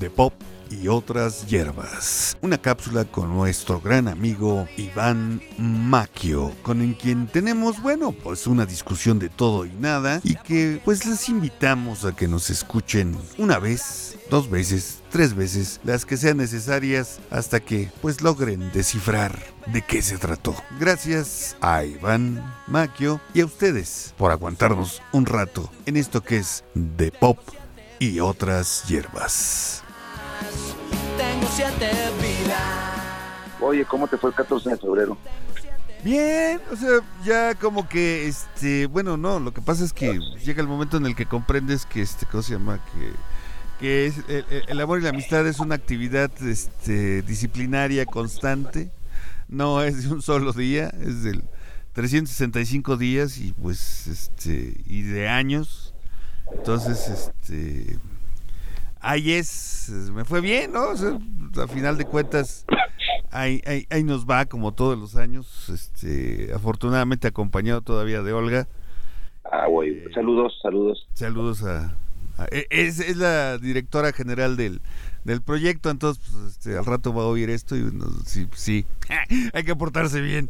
De pop y otras hierbas. Una cápsula con nuestro gran amigo Iván Maquio, con el quien tenemos, bueno, pues una discusión de todo y nada y que pues les invitamos a que nos escuchen una vez, dos veces, tres veces, las que sean necesarias hasta que pues logren descifrar de qué se trató. Gracias a Iván Maquio y a ustedes por aguantarnos un rato en esto que es de pop y otras hierbas. Tengo siete vidas. Oye, ¿cómo te fue el 14 de febrero? Bien, o sea, ya como que, este, bueno, no, lo que pasa es que llega el momento en el que comprendes que, este, ¿cómo se llama? Que, que es, el, el amor y la amistad es una actividad, este, disciplinaria constante, no es de un solo día, es del 365 días y pues, este, y de años, entonces, este, ahí es, me fue bien, ¿no? O sea, a final de cuentas, ahí, ahí, ahí nos va como todos los años, este, afortunadamente acompañado todavía de Olga. Ah, güey, saludos, saludos. Saludos a... a- e- es, es la directora general del, del proyecto, entonces pues, este, al rato va a oír esto y nos- sí, sí, hay que portarse bien.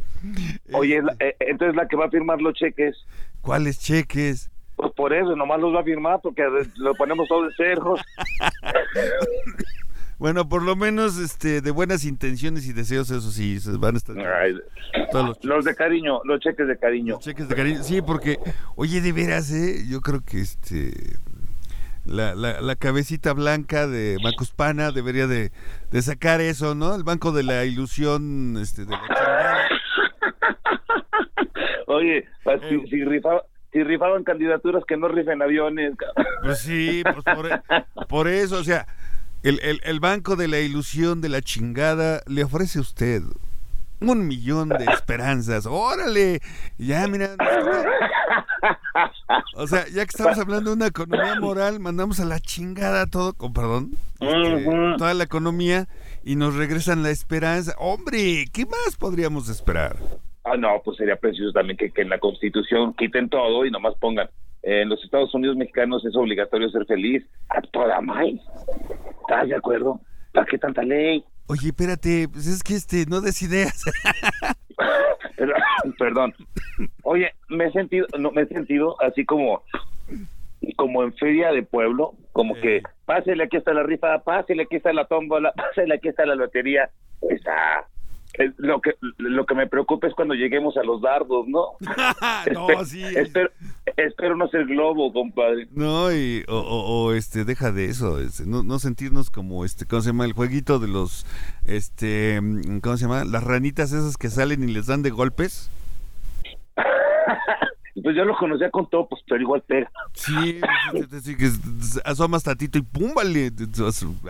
Oye, la- eh, entonces la que va a firmar los cheques, ¿Cuáles cheques? Pues por eso, nomás los va a firmar porque lo ponemos todo de cero. Bueno, por lo menos este, de buenas intenciones y deseos, eso sí, se van a estar... Ay, todos los los de cariño, los cheques de cariño. Los cheques de cariño. Sí, porque, oye, de veras, ¿eh? Yo creo que este. La, la, la cabecita blanca de Macuspana debería de, de sacar eso, ¿no? El banco de la ilusión, este, de la. Oye, pues, si, Eh. si, rifa- si rifaban candidaturas que no rifen aviones. cabrón. Pues sí, pues por, por eso, o sea, el, el, el banco de la ilusión de la chingada le ofrece a usted un millón de esperanzas. ¡Órale! Ya, mira. O sea, ya que estamos hablando de una economía moral, mandamos a la chingada todo, con perdón, este, toda la economía y nos regresan la esperanza. Hombre, ¿qué más podríamos esperar? Ah, no, pues sería precioso también que, que en la Constitución quiten todo y nomás pongan. en los Estados Unidos mexicanos es obligatorio ser feliz. A toda más. ¿Estás de acuerdo? ¿Para qué tanta ley? Oye, espérate, pues es que este, no des ideas. Perdón. Oye, me he sentido, no, me he sentido así como, como en feria de pueblo, como Eh. que pásele aquí está la rifa, pásele aquí está la tómbola, pásele aquí está la lotería. Está. Lo que lo que me preocupa es cuando lleguemos a los dardos, ¿no? no, Espe- sí. Espero, espero no ser globo, compadre. No, y, o, o- o, este, deja de eso, este, no, no sentirnos como, este, ¿cómo se llama? El jueguito de los, este, ¿cómo se llama? Las ranitas esas que salen y les dan de golpes. Pues yo lo conocía con topos, pero igual pega. Sí, sí, que asomas tantito y pum, vale,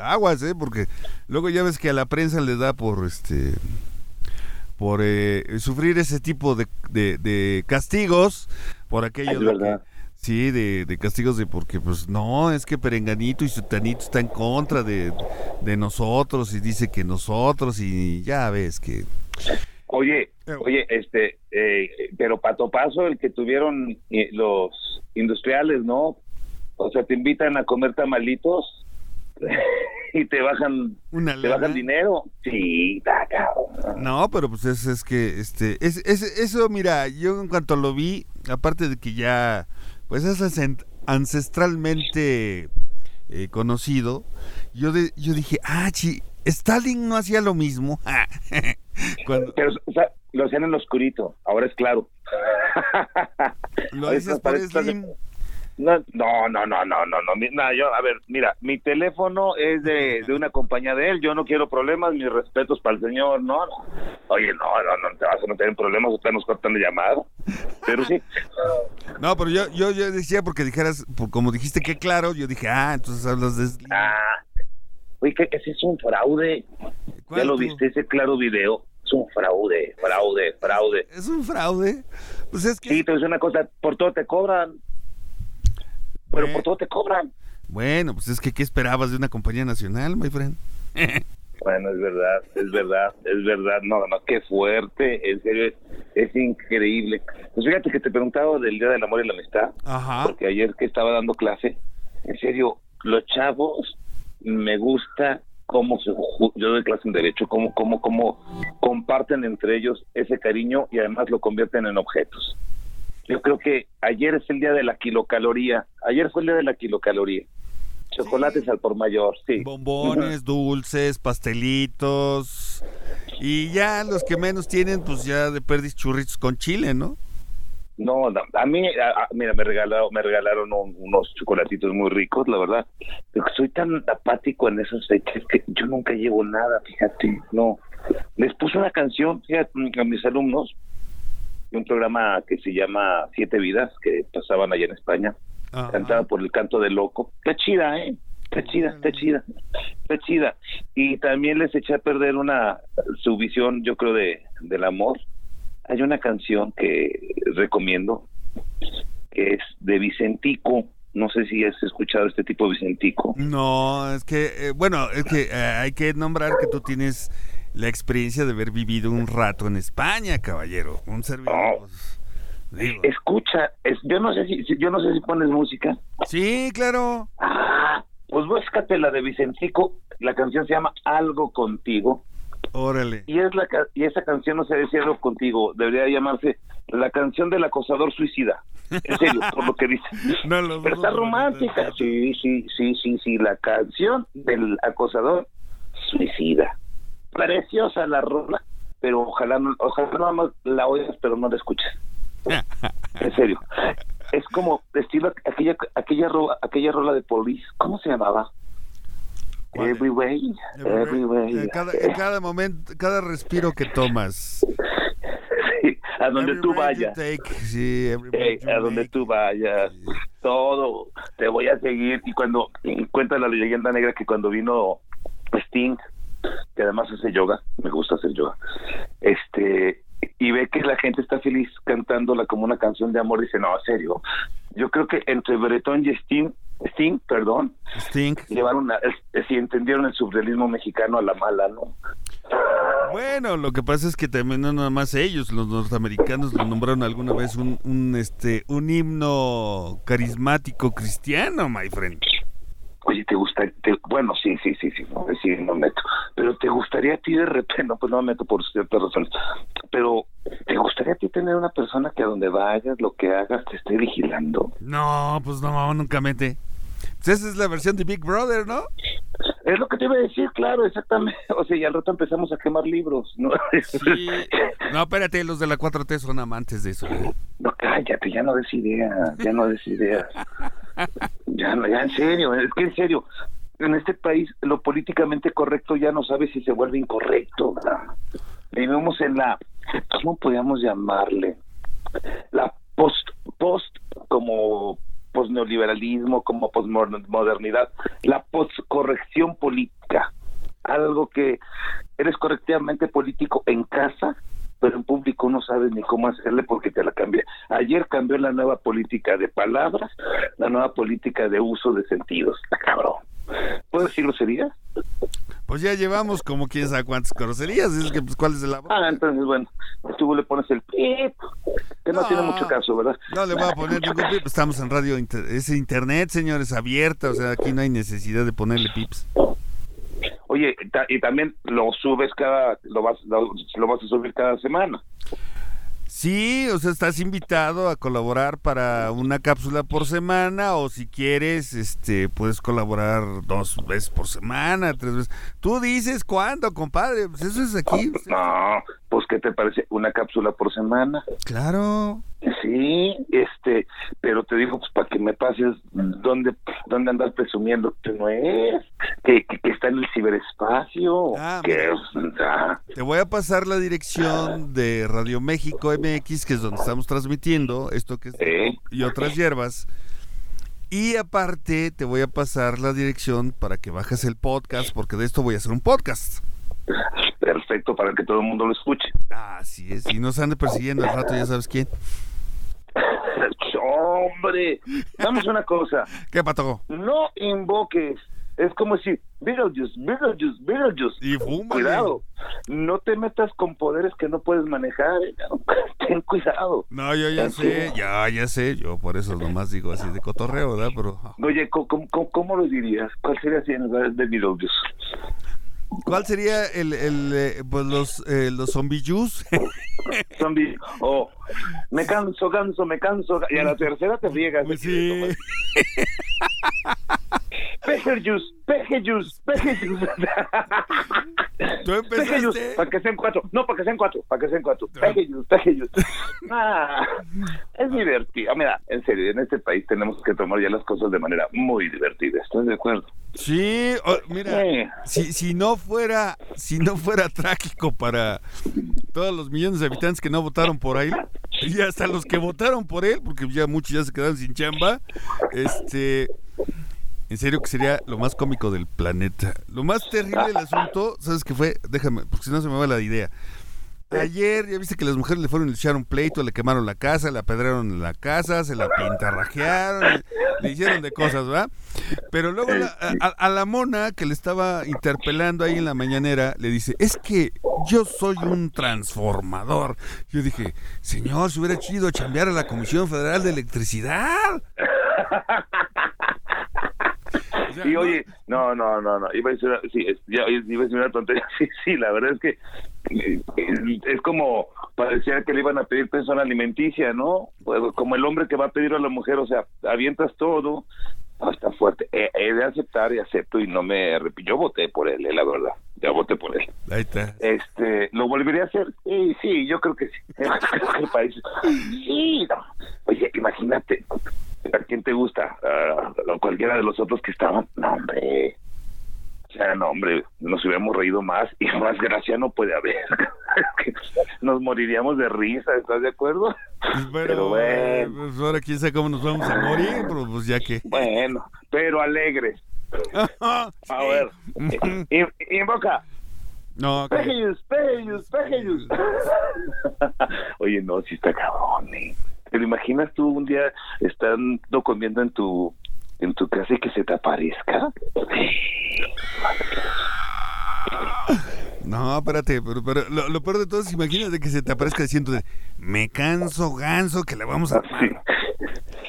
aguas, ¿eh? Porque luego ya ves que a la prensa le da por, este, por eh, sufrir ese tipo de, de, de castigos, por aquello Es de verdad. que- Sí, de, de castigos de porque pues no, es que Perenganito y Sutanito está en contra de, de nosotros y dice que nosotros y ya ves que... Oye, Eh. oye, este, eh, pero pato paso el que tuvieron eh, los industriales, ¿no? O sea, te invitan a comer tamalitos y te bajan, Una te bajan dinero. Sí, está cabrón. No, pero pues es, es que, este, es, es- eso, mira, yo en cuanto lo vi, aparte de que ya, pues es ancestralmente eh, conocido, yo, de, yo dije, ah, chi, Stalin no hacía lo mismo. Cuando Pero o sea, lo hacían en lo oscurito, ahora es claro. lo dices por Slim, No, no, no, no, no, no, no, yo, a ver, mira, mi teléfono es de, de una compañía de él, yo no quiero problemas, mis respetos para el señor, no, no. Oye, no, no, no te vas a meter en problemas, usted nos cortan de llamada, pero sí. no, pero yo, yo, yo decía porque dijeras, por- como dijiste que claro, yo dije, ah, entonces hablas de. Ah, oye, que ese es un fraude, ya ¿Cuál lo viste, ese claro video, es un fraude, fraude, fraude. Es un fraude. Pues es que... Sí, decir una cosa, por todo te cobran, pero Bueno. por todo te cobran. Bueno, pues es que ¿qué esperabas de una compañía nacional, my friend? Bueno, es verdad, es verdad, es verdad. No, no, qué fuerte, en serio, es, es increíble. Pues fíjate que te preguntaba del Día del Amor y la Amistad, Ajá. porque ayer que estaba dando clase, en serio, los chavos me gusta cómo se, yo doy clase en derecho, cómo, cómo, cómo comparten entre ellos ese cariño y además lo convierten en objetos. Yo creo que ayer es el día de la kilocaloría, ayer fue el día de la kilocaloría. Chocolates al por mayor, sí. Bombones, dulces, pastelitos. Y ya los que menos tienen, pues ya de perdis churritos con chile, ¿no? No, no, a mí, a- a- mira, me regalaron, me regalaron un- unos chocolatitos muy ricos, la verdad. Pero soy tan apático en esas fechas que yo nunca llevo nada, fíjate, no. Les puse una canción, fíjate, a mis alumnos, de un programa que se llama Siete Vidas, que pasaban allá en España, Ajá. cantada por el canto del loco. Está chida, ¿eh? Está chida, está chida, está chida. Y también les eché a perder una, su visión, yo creo, de, del amor. Hay una canción que recomiendo, que es de Vicentico. No sé si has escuchado este tipo de Vicentico. No, es que, eh, bueno, es que eh, hay que nombrar que tú tienes la experiencia de haber vivido un rato en España, caballero. Un servidor. Oh. Escucha, es, yo no sé si, si- yo no sé si pones música. Sí, claro. Ah, pues búscate la de Vicentico. La canción se llama Algo contigo. Órale. Y es la y esa canción no se decía algo contigo, debería llamarse la canción del acosador suicida. En serio, por lo que dice. No lo Pero está romántica. Sí, sí, sí, sí, sí, la canción del acosador suicida. Preciosa la rola, pero ojalá no, ojalá nada más la oigas, pero no la escuches. En serio. Es como estilo aquella aquella rola, aquella rola de Police, ¿cómo se llamaba? ¿Cuál? Every way, every way. En cada, en cada momento, cada respiro que tomas. Sí, a donde Every tú vayas. take, sí, Eh, a donde make. tú vayas, todo, te voy a seguir. Y cuando y cuenta la leyenda negra que cuando vino Sting, que además hace yoga, me gusta hacer yoga, este, y ve que la gente está feliz cantándola como una canción de amor, dice, no, en serio, yo creo que entre Bretón y Sting, Sting, perdón, Sting. llevaron, a, si entendieron el surrealismo mexicano a la mala, ¿no? Bueno, lo que pasa es que también no nada más ellos, los norteamericanos lo nombraron alguna vez un, un este un himno carismático cristiano, my friend. Oye, ¿te gusta? te- bueno, sí, sí, sí, sí, no, sí, no meto. Pero ¿te gustaría a ti de repente? No, pues no me meto por ciertas razones. Pero ¿te gustaría a ti tener una persona que a donde vayas, lo que hagas, te esté vigilando? No, pues no, nunca mete. Pues esa es la versión de Big Brother, ¿no? Es lo que te iba a decir, claro, exactamente. O sea, y al rato empezamos a quemar libros, ¿no? Sí. No, espérate, los de la 4T son amantes de eso. ¿eh? No, cállate, ya no des ideas, ya no des ideas. Ya, en serio, es que en serio, en este país lo políticamente correcto ya no sabe si se vuelve incorrecto. Vivimos en la, ¿cómo podríamos llamarle? La post, post como posneoliberalismo, como posmodernidad, la postcorrección política. Algo que eres correctamente político en casa, pero en público no sabes ni cómo hacerle porque te la cambia. Ayer cambió la nueva política de palabras, la nueva política de uso de sentidos. Cabrón. ¿Puedo decir groserías? Pues ya llevamos como quién sabe cuántas groserías. Es que, pues, ¿cuál es el labor? Ah, entonces, bueno, tú le pones el pip, que no, No. tiene mucho caso, ¿verdad? No le voy a poner ningún pip. Estamos en radio, inter- es internet, señores, abierta. O sea, aquí no hay necesidad de ponerle pips. Oye, ta- y también lo subes cada, lo vas, lo, lo vas a subir cada semana. Sí, o sea, estás invitado a colaborar para una cápsula por semana o si quieres, este, puedes colaborar dos veces por semana, tres veces. Tú dices cuándo, compadre. Pues eso es aquí. No, pues ¿qué te parece? Una cápsula por semana. Claro. Sí, este, pero te digo, pues para que me pases dónde, dónde andas presumiendo que no es, que, que, que está en el ciberespacio, Ah, que ah, Te voy a pasar la dirección de Radio México MX, que es donde estamos transmitiendo esto que es y otras hierbas. Y aparte te voy a pasar la dirección para que bajes el podcast, porque de esto voy a hacer un podcast. Perfecto para que todo el mundo lo escuche. Así es, y nos ande persiguiendo al rato, ya sabes quién. Hombre, damos una cosa, ¿Qué pato? no invoques Es como decir, Beetlejuice, Beetlejuice, Beetlejuice. Y fúmale. Cuidado, no te metas con poderes que no puedes manejar. eh, Ten cuidado. No, yo ya sé, ya, ya sé. Yo por eso nomás digo así de cotorreo, ¿verdad? Pero, Oye, ¿cómo, cómo, cómo lo dirías? ¿Cuál sería así en lugar de Beetlejuice? ¿Cuál sería el, el eh, pues los, eh, los zombie juice? Zombie. Oh, me canso, canso, me canso. Y a la tercera te friegas. Pues sí. Peje juice, peje juice, peje juice. Tú empezaste. para que sean cuatro. No, para que sean cuatro, para que sean cuatro. Peje juice, peje juice. Ah, es divertido. Mira, en serio, en este país tenemos que tomar ya las cosas de manera muy divertida. ¿Estás de acuerdo? Sí, oh, mira, Sí. si, si no fuera, si no fuera trágico para todos los millones de habitantes que no votaron por él, y hasta los que votaron por él, porque ya muchos ya se quedaron sin chamba, este, en serio que sería lo más cómico del planeta. Lo más terrible del asunto, ¿sabes qué fue? Déjame, porque si no se me va la idea. Ayer ya viste que las mujeres le fueron a echar un pleito, le quemaron la casa, le apedraron la casa, se la pintarrajearon, le, le hicieron de cosas, ¿verdad? Pero luego a, la mona que le estaba interpelando ahí en la mañanera le dice, es que yo soy un transformador. Yo dije, señor, si hubiera chido chambear a la Comisión Federal de Electricidad. Sea, Y no- oye, no, no, no, no, iba a decir, una- sí, es- ya, iba a decir una tontería, sí, sí, la verdad es que eh, es como parecía que le iban a pedir pensión alimenticia, ¿no? Pues, como el hombre que va a pedir a la mujer, o sea, avientas todo, no, está fuerte, he, he de aceptar y acepto y no me yo voté por él, eh, la verdad, ya voté por él. Ahí está. Este, ¿lo volvería a hacer? Sí, sí, yo creo que sí. Creo que el país- Sí, no. Oye, imagínate, ¿a quién te gusta? ¿A cualquiera de los otros que estaban? No, hombre. O sea, no, hombre, nos hubiéramos reído más y más gracia no puede haber. nos moriríamos de risa, ¿estás de acuerdo? Pues, Pero pero, bueno. pues, ahora quién sabe cómo nos vamos a morir, pero pues ya que. Bueno, pero alegres. A ver, invoca. No, Pejillos, pejillos, pejillos. Oye, no, si está cabrón, ¿eh? ¿Te lo imaginas tú un día estando comiendo en tu en tu casa y que se te aparezca? no, espérate, pero, pero lo, lo peor de todo es imagínate que se te aparezca diciendo me canso, ganso, que la vamos a... Sí.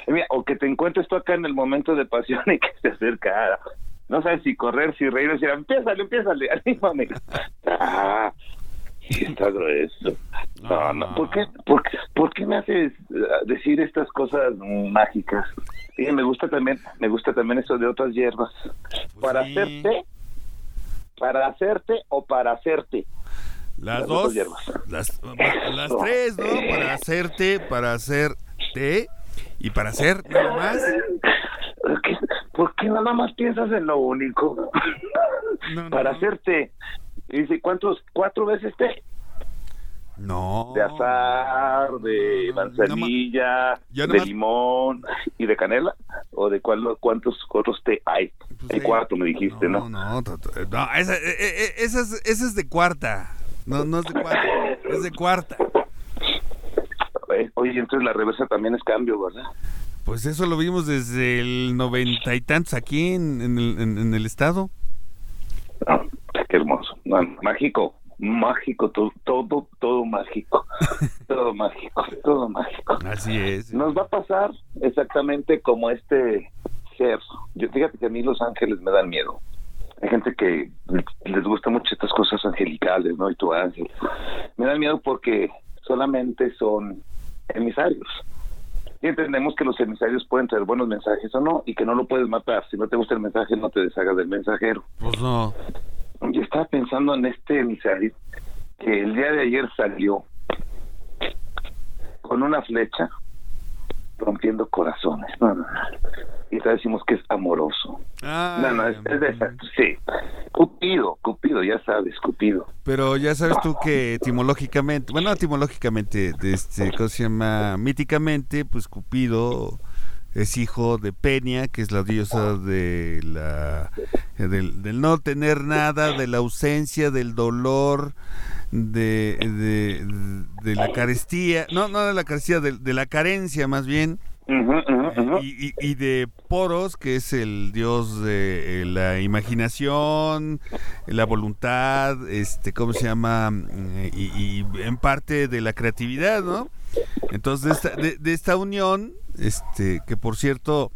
Mira, o que te encuentres tú acá en el momento de pasión y que se acerca. No sabes si correr, si reír, decir, empiézale, empiézale, anímame. Ah, sí está grueso. No, no, ¿por qué, por, por qué me haces eh, decir estas cosas mágicas? Sí, me gusta también, me gusta también eso de otras hierbas. para sí. hacerte, para hacerte o para hacerte. Las Las dos, las, las tres, ¿no? Para hacerte, para hacerte y para hacer nada más. ¿Qué- ¿Por qué nada más piensas en lo único? No, no, para hacerte. Y dice, ¿cuántos? ¿Cuatro veces té? No. De azar, de No, no, no, manzanilla, de limón y de canela. ¿O de cuál, cuántos otros té hay? Pues hay sí. cuatro, me dijiste, ¿no? No, no, no, esa, eh, eh, esa, es, esa es de cuarta. No, no es de cuarta, es de cuarta. Eh, Oye, entonces la reversa también es cambio, ¿verdad? Pues eso lo vimos desde el noventa y tantos aquí en, en el, en- en el estado. Ah, qué hermoso. Mágico, mágico, todo, todo, todo mágico. todo mágico, todo mágico. Así es. Nos va a pasar exactamente como este ser. Yo fíjate que a mí los ángeles me dan miedo. Hay gente que les gusta mucho estas cosas angelicales, ¿no? Y tu ángel. Me dan miedo porque solamente son emisarios. Y entendemos que los emisarios pueden traer buenos mensajes o no, y que no lo puedes matar. Si no te gusta el mensaje, no te deshagas del mensajero. Pues no. Yo estaba pensando en este emisario que el día de ayer salió con una flecha rompiendo corazones. No, no, no. Y ya decimos que es amoroso. Ay, no, no, es, es de exacto. Sí. Cupido, Cupido, ya sabes, Cupido. Pero ya sabes tú que etimológicamente, bueno, etimológicamente, este, ¿cómo se llama? Míticamente, pues Cupido es hijo de Peña, que es la diosa de la del, del no tener nada, de la ausencia, del dolor, de, de, de la carestía, no, no de la carestía, de, de la carencia más bien. Y- y de Poros, que es el dios de eh, la imaginación, la voluntad, este, ¿cómo se llama? Mm, Y, y en parte de la creatividad, ¿no? Entonces, de esta, de, de esta unión, este, que por cierto,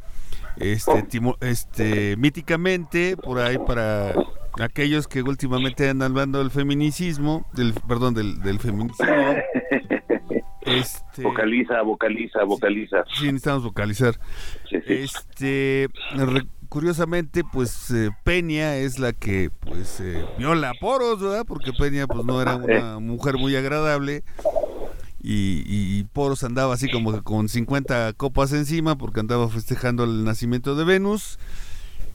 este, timo- este, míticamente, por ahí para aquellos que últimamente andan hablando del feminicismo, del, perdón, del, del feminicismo, este, Vocaliza, vocaliza, vocaliza. sí, necesitamos vocalizar. Sí, sí. Este, curiosamente, pues eh, Peña es la que pues eh, viola Poros, ¿verdad? Porque Peña pues no era una mujer muy agradable y, y Poros andaba así como que con 50 copas encima porque andaba festejando el nacimiento de Venus.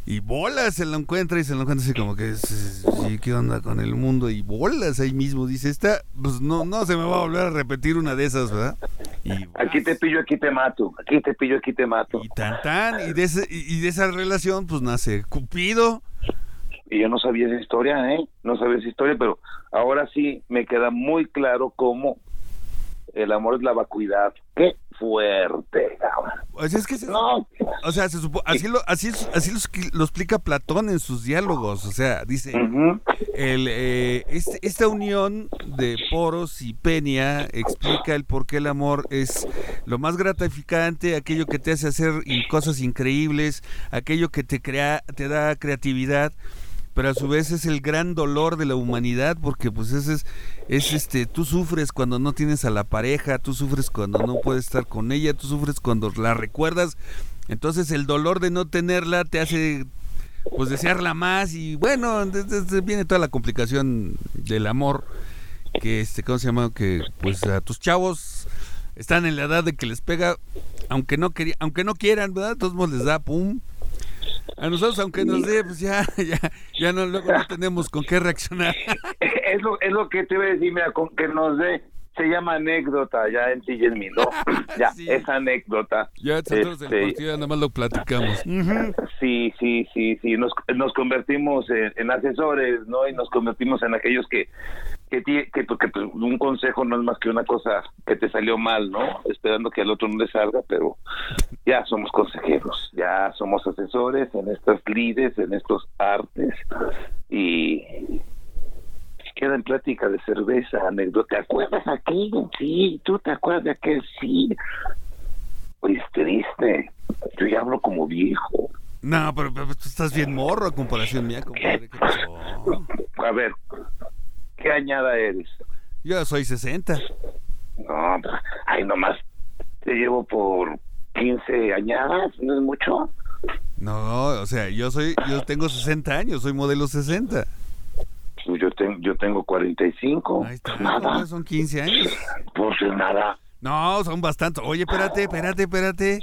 Y bolas se lo encuentra y se lo encuentra así como que, sí, ¿qué onda con el mundo? Y bolas ahí mismo, dice, esta, pues no, no se me va a volver a repetir una de esas, ¿verdad? Y Aquí te pillo, aquí te mato. Aquí te pillo, aquí te mato. y tan tan, y de, ese- y de esa relación pues nace Cupido. Y yo no sabía esa historia, ¿eh? No sabía esa historia, pero ahora sí me queda muy claro cómo el amor es la vacuidad. ¡Qué fuerte! O sea, es que se- No, o sea, se supo- así lo así así lo, explica Platón en sus diálogos, o sea, dice el eh, este- esta unión de Poros y Peña explica el por qué el amor es lo más gratificante, aquello que te hace hacer cosas increíbles, aquello que te crea te da creatividad. Pero a su vez es el gran dolor de la humanidad porque pues ese es, es este tú sufres cuando no tienes a la pareja tú sufres cuando no puedes estar con ella tú sufres cuando la recuerdas. Entonces el dolor de no tenerla te hace pues desearla más y bueno viene toda la complicación del amor que este cómo se llama que pues a tus chavos están en la edad de que les pega aunque no quería, aunque no quieran verdad todos les da pum a nosotros aunque nos dé pues ya ya ya no luego no tenemos con qué reaccionar Es lo, es lo que te iba a decir, mira, con que nos dé, se llama anécdota ya en y en ¿no? Ya, Sí. es anécdota. ya nosotros del Este, partido nada más lo platicamos. Sí, sí, sí, sí, nos, nos convertimos en, en asesores, ¿no? Y nos convertimos en aquellos que, que, que, pues, un consejo no es más que una cosa que te salió mal, ¿no? Esperando que al otro no le salga, pero ya somos consejeros, ya somos asesores en estas lides, en estos artes y queda en plática de cerveza, anécdota. ¿Te acuerdas aquello? Sí, tú te acuerdas de aquel, sí. Oye, es triste. Yo ya hablo como viejo. no pero, pero tú estás bien morro a comparación mía compadre ¿qué pasó? A ver, ¿qué añada eres? yo soy 60 No, pues, ay, nomás te llevo por 15 añadas, ¿no es mucho? no o sea yo soy yo tengo 60 años soy modelo 60 Pues yo, tengo yo tengo 45. ahí está nada, son 15 años pues nada. No, son bastantes. Oye, espérate, espérate, espérate.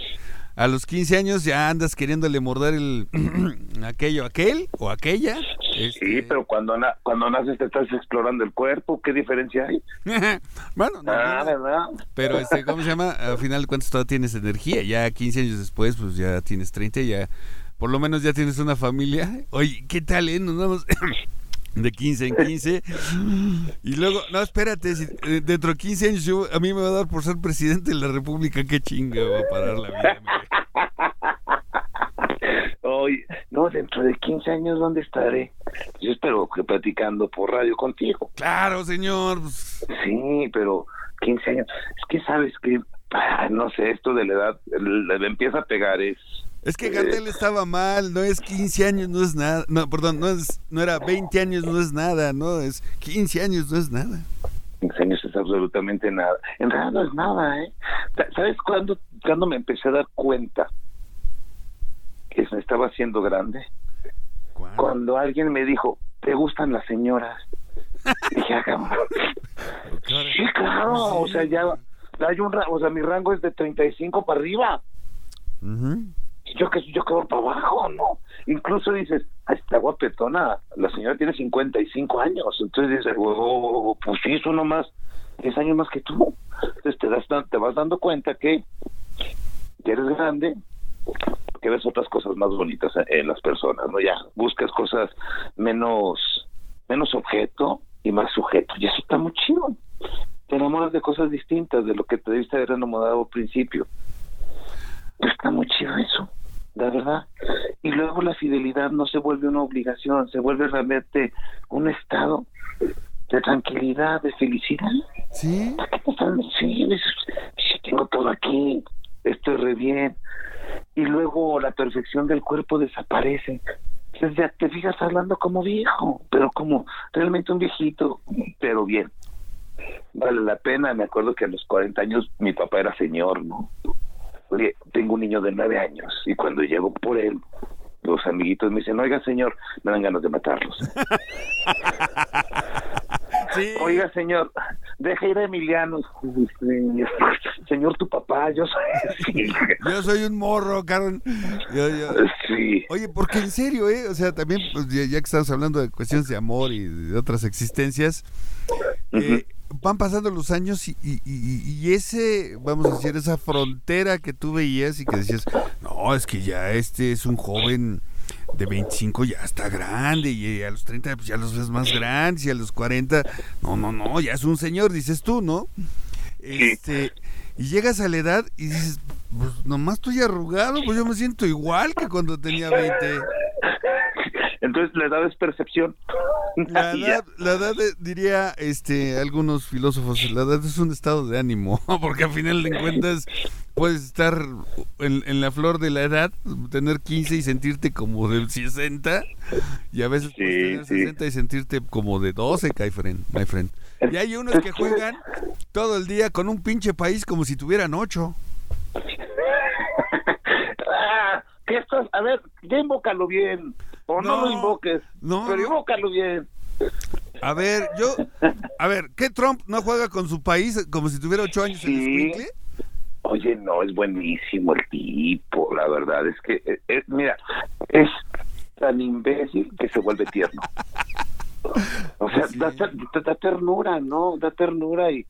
A los 15 años ya andas queriéndole morder el aquello, aquel o aquella. Sí, Este, pero cuando, na- cuando naces te estás explorando el cuerpo, ¿qué diferencia hay? bueno, no, Ah, pero este, ¿cómo se llama? Al final de cuentas todavía tienes energía. Ya 15 años después, pues ya tienes 30, ya por lo menos ya tienes una familia. Oye, ¿qué tal, eh? Nos vamos de 15 en 15. Y luego, no, espérate, si, eh, dentro de 15 años yo, a mí me va a dar por ser presidente de la República, qué chinga va a parar la vida. Oye, no, dentro de 15 años, ¿dónde estaré? Yo espero que platicando por radio contigo. Claro, señor. pues, Sí, pero 15 años. Es que sabes que, ah, no sé, esto de la edad le, le empieza a pegar. Es, Es que Gardel estaba mal, no es 15 años, no es nada. No, perdón, no es no era 20 años, no es nada, no, es 15 años, no es nada. 15 años es absolutamente nada. En realidad no es nada, ¿eh? Sa- ¿Sabes cuándo, cuándo me empecé a dar cuenta que me estaba haciendo grande? Cuando alguien me dijo, ¿te gustan las señoras? Dije, ah, cabrón. Sí, claro, o sea, ya hay un, ra- o sea, mi rango es de 35 para arriba. Ujú. Yo que yo quedo para abajo, ¿no? Incluso dices, "Ah, está guapetona, la señora tiene 55 años, entonces dices, "Oh, pues sí, eso nomás 10 años más que tú. Entonces te, das, te vas dando cuenta que ya eres grande, que ves otras cosas más bonitas en las personas, ¿no? Ya buscas cosas menos, menos objeto y más sujeto, y eso está muy chido. Te enamoras de cosas distintas de lo que te debiste haber enamorado al principio. está muy chido eso, verdad. Y luego la fidelidad no se vuelve una obligación, se vuelve realmente un estado de tranquilidad, de felicidad. Sí. ¿Para qué te están sí, tengo todo aquí, estoy re bien. Y luego la perfección del cuerpo desaparece. Entonces ya te fijas hablando como viejo, pero como realmente un viejito, pero bien. Vale la pena, me acuerdo que a los 40 años mi papá era señor, ¿no? Oye, tengo un niño de 9 años y cuando llego por él, los amiguitos me dicen, oiga señor, me dan ganas de matarlos. Sí. Oiga, señor, deja ir a Emiliano. Señor, tu papá, yo soy. Sí. Yo soy un morro. Yo- yo- sí. Oye, porque en serio, ¿eh? O sea, también, pues, ya, que estamos hablando de cuestiones de amor y de otras existencias, eh, van pasando los años y, y- y- y ese, vamos a decir, esa frontera que tú veías y que decías, no, es que ya este es un joven de 25 ya está grande y a los 30 pues, ya los ves más grandes y a los 40, no, no, no, ya es un señor, dices tú, ¿no? Este, y llegas a la edad y dices, pues nomás estoy arrugado, pues yo me siento igual que cuando tenía 20. Entonces la edad es percepción. La edad, la edad eh, diría este algunos filósofos, la edad es un estado de ánimo, porque al final de cuentas puedes estar en, en la flor de la edad, tener 15 y sentirte como de 60, y a veces puedes Sí, tener sí. 60 y sentirte como de 12, my friend, my friend. Y hay unos que juegan todo el día con un pinche país como si tuvieran 8. Ah, ¿Qué estás? A ver, ya invócalo bien. O no, No, lo invoques. no, pero invócalo bien. A ver, yo, a ver, ¿qué Trump no juega con su país como si tuviera 8 años el Sí. escuincle? Oye, no, es buenísimo el tipo, la verdad. Es que, eh, eh, mira, es tan imbécil que se vuelve tierno. O sea, da, da- da ternura, ¿no? Da ternura y,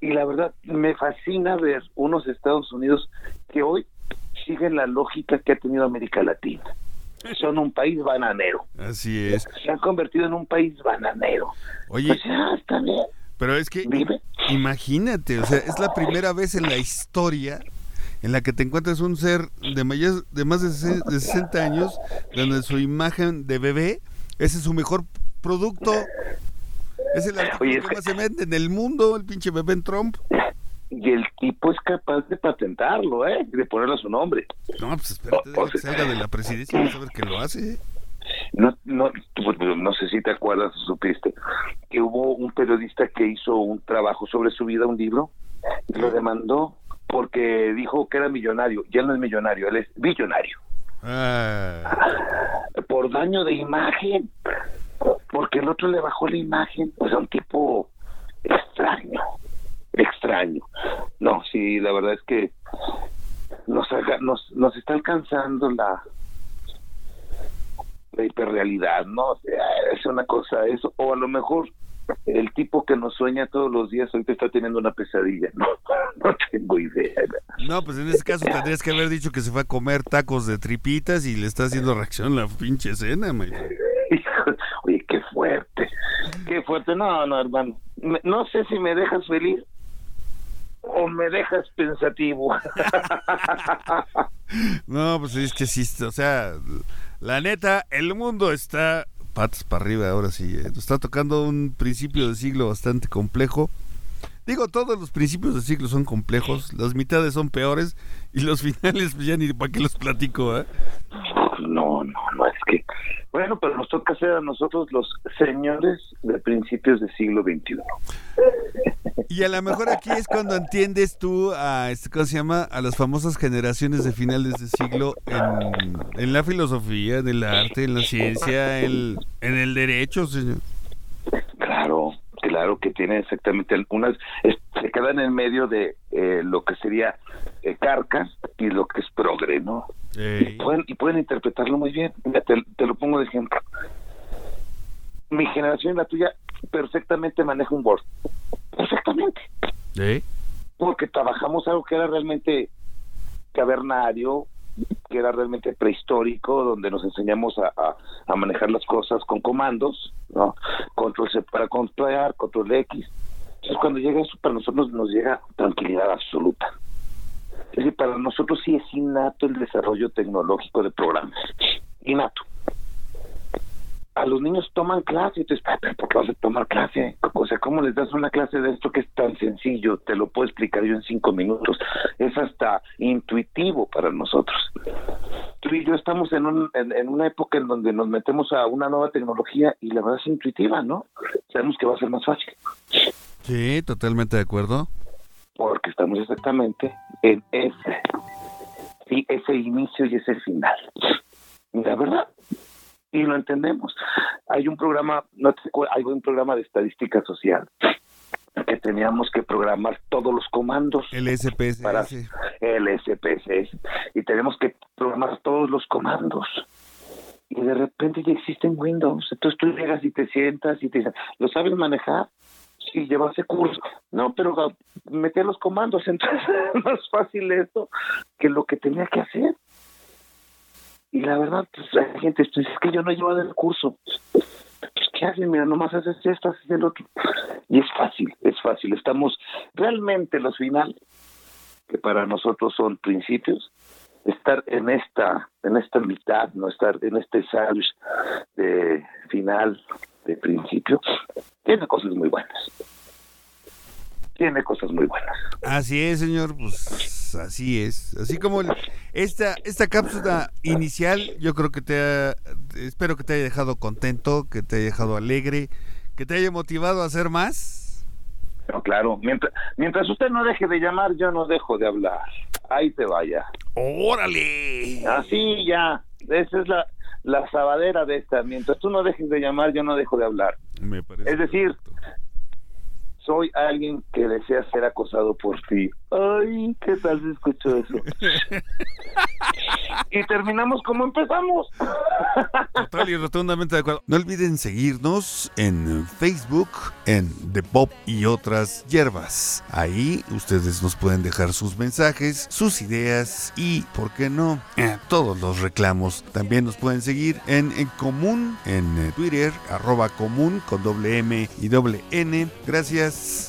y la verdad me fascina ver unos Estados Unidos que hoy siguen la lógica que ha tenido América Latina. Son un país bananero. Así es. Se han convertido en un país bananero. Oye, Pues ya, está bien. Pero es que imagínate, o sea, es la primera vez en la historia en la que te encuentras un ser de, mayor, de más de, de 60 años, donde su imagen de bebé, ese es su mejor producto. Es el artículo Oye, que es que- más se vende en el mundo, el pinche bebé en Trump. Y el tipo es capaz de patentarlo, ¿eh? De ponerle su nombre. No, pues espérate, O- o que sea- salga de la presidencia, a ver que lo hace. No, no, pues, no sé si te acuerdas o supiste que hubo un periodista que hizo un trabajo sobre su vida, un libro, y lo demandó porque dijo que era millonario. Y él no es millonario, él es billonario. Ah, Por daño de imagen. Porque el otro le bajó la imagen. O sea, un tipo extraño. Extraño. No, sí, la verdad es que nos, haga- nos, nos está alcanzando la la hiperrealidad, ¿no? O sea, es una cosa eso, o a lo mejor el tipo que nos sueña todos los días ahorita está teniendo una pesadilla, no, no tengo idea. no, pues en ese caso tendrías que haber dicho que se fue a comer tacos de tripitas y le está haciendo reacción la pinche friend. Hijo, Oye, qué fuerte, qué fuerte, no, no, hermano, no sé si me dejas feliz o me dejas pensativo. No, pues es que sí, o sea, la neta, el mundo está patas para arriba ahora sí. eh. Está tocando un principio de siglo bastante complejo. Digo, todos los principios de siglo son complejos, las mitades son peores y los finales pues ya ni para qué los platico, ¿eh? No, no, no, es que, bueno, pero nos toca ser a nosotros los señores de principios del siglo XXI. Y a lo mejor aquí es cuando entiendes tú a, este, ¿cómo se llama? A las famosas generaciones de finales de siglo en, en la filosofía, en el arte, en la ciencia, en, en el derecho, señor. Claro, claro que tiene exactamente algunas, es- se quedan en medio de eh, lo que sería eh, carcas y lo que es progre, ¿no? Y pueden, y pueden interpretarlo muy bien. Mira, te, te lo pongo de ejemplo. Mi generación y la tuya perfectamente maneja un Word. Perfectamente. Porque trabajamos algo que era realmente cavernario, que era realmente prehistórico, donde nos enseñamos a, a- a manejar las cosas con comandos, ¿no? Control C para controlar, control X. Entonces cuando llega eso para nosotros nos llega tranquilidad absoluta. Es decir, para nosotros sí es innato el desarrollo tecnológico de programas. Innato. A los niños toman clase, y tú dices, "Pero ¿por qué vas a tomar clase? O sea, ¿cómo les das una clase de esto que es tan sencillo? Te lo puedo explicar yo en cinco minutos. Es hasta intuitivo para nosotros. Tú y yo estamos en, un, en, en una época en donde nos metemos a una nueva tecnología y la verdad es intuitiva, ¿no? Sabemos que va a ser más fácil. Sí, totalmente de acuerdo. porque estamos exactamente en ese, sí, ese inicio y ese final. La verdad, y lo entendemos. Hay un programa, no te hay un programa de estadística social que teníamos que programar todos los comandos El SPSS. para el SPSS y tenemos que programar todos los comandos. Y de repente ya existe en Windows. Entonces tú llegas y te sientas y te dicen, ¿lo sabes manejar? Sí, llevaste curso. No, pero metí los comandos. Entonces es más fácil eso que lo que tenía que hacer. Y la verdad, pues hay gente, pues, es que yo no he llevado el curso. Pues, ¿qué haces? Mira, nomás haces esto, haces el otro. Y es fácil, es fácil. Estamos realmente los finales que para nosotros son principios, estar en esta, en esta mitad, no estar en este sándwich de final, de principio, tiene cosas muy buenas. Tiene cosas muy buenas. Así es, señor, pues así es. Así como el- esta esta cápsula inicial, yo creo que te ha, espero que te haya dejado contento, que te haya dejado alegre, que te haya motivado a hacer más. Pero claro, mientras, mientras usted no deje de llamar, yo no dejo de hablar. Ahí te vaya. ¡Órale! Así ya. Esa es la, la sabadera de esta. Mientras tú no dejes de llamar, yo no dejo de hablar. Me parece Es decir. Soy alguien que desea ser acosado por ti. Ay, ¿qué tal se escuchó eso? y terminamos como empezamos. Total y rotundamente de acuerdo. No olviden seguirnos en Facebook, en The Pop y otras hierbas. Ahí ustedes nos pueden dejar sus mensajes, sus ideas y, ¿por qué no? Eh, todos los reclamos. También nos pueden seguir en, en común, en eh, Twitter, arroba común con doble M y doble N. Gracias.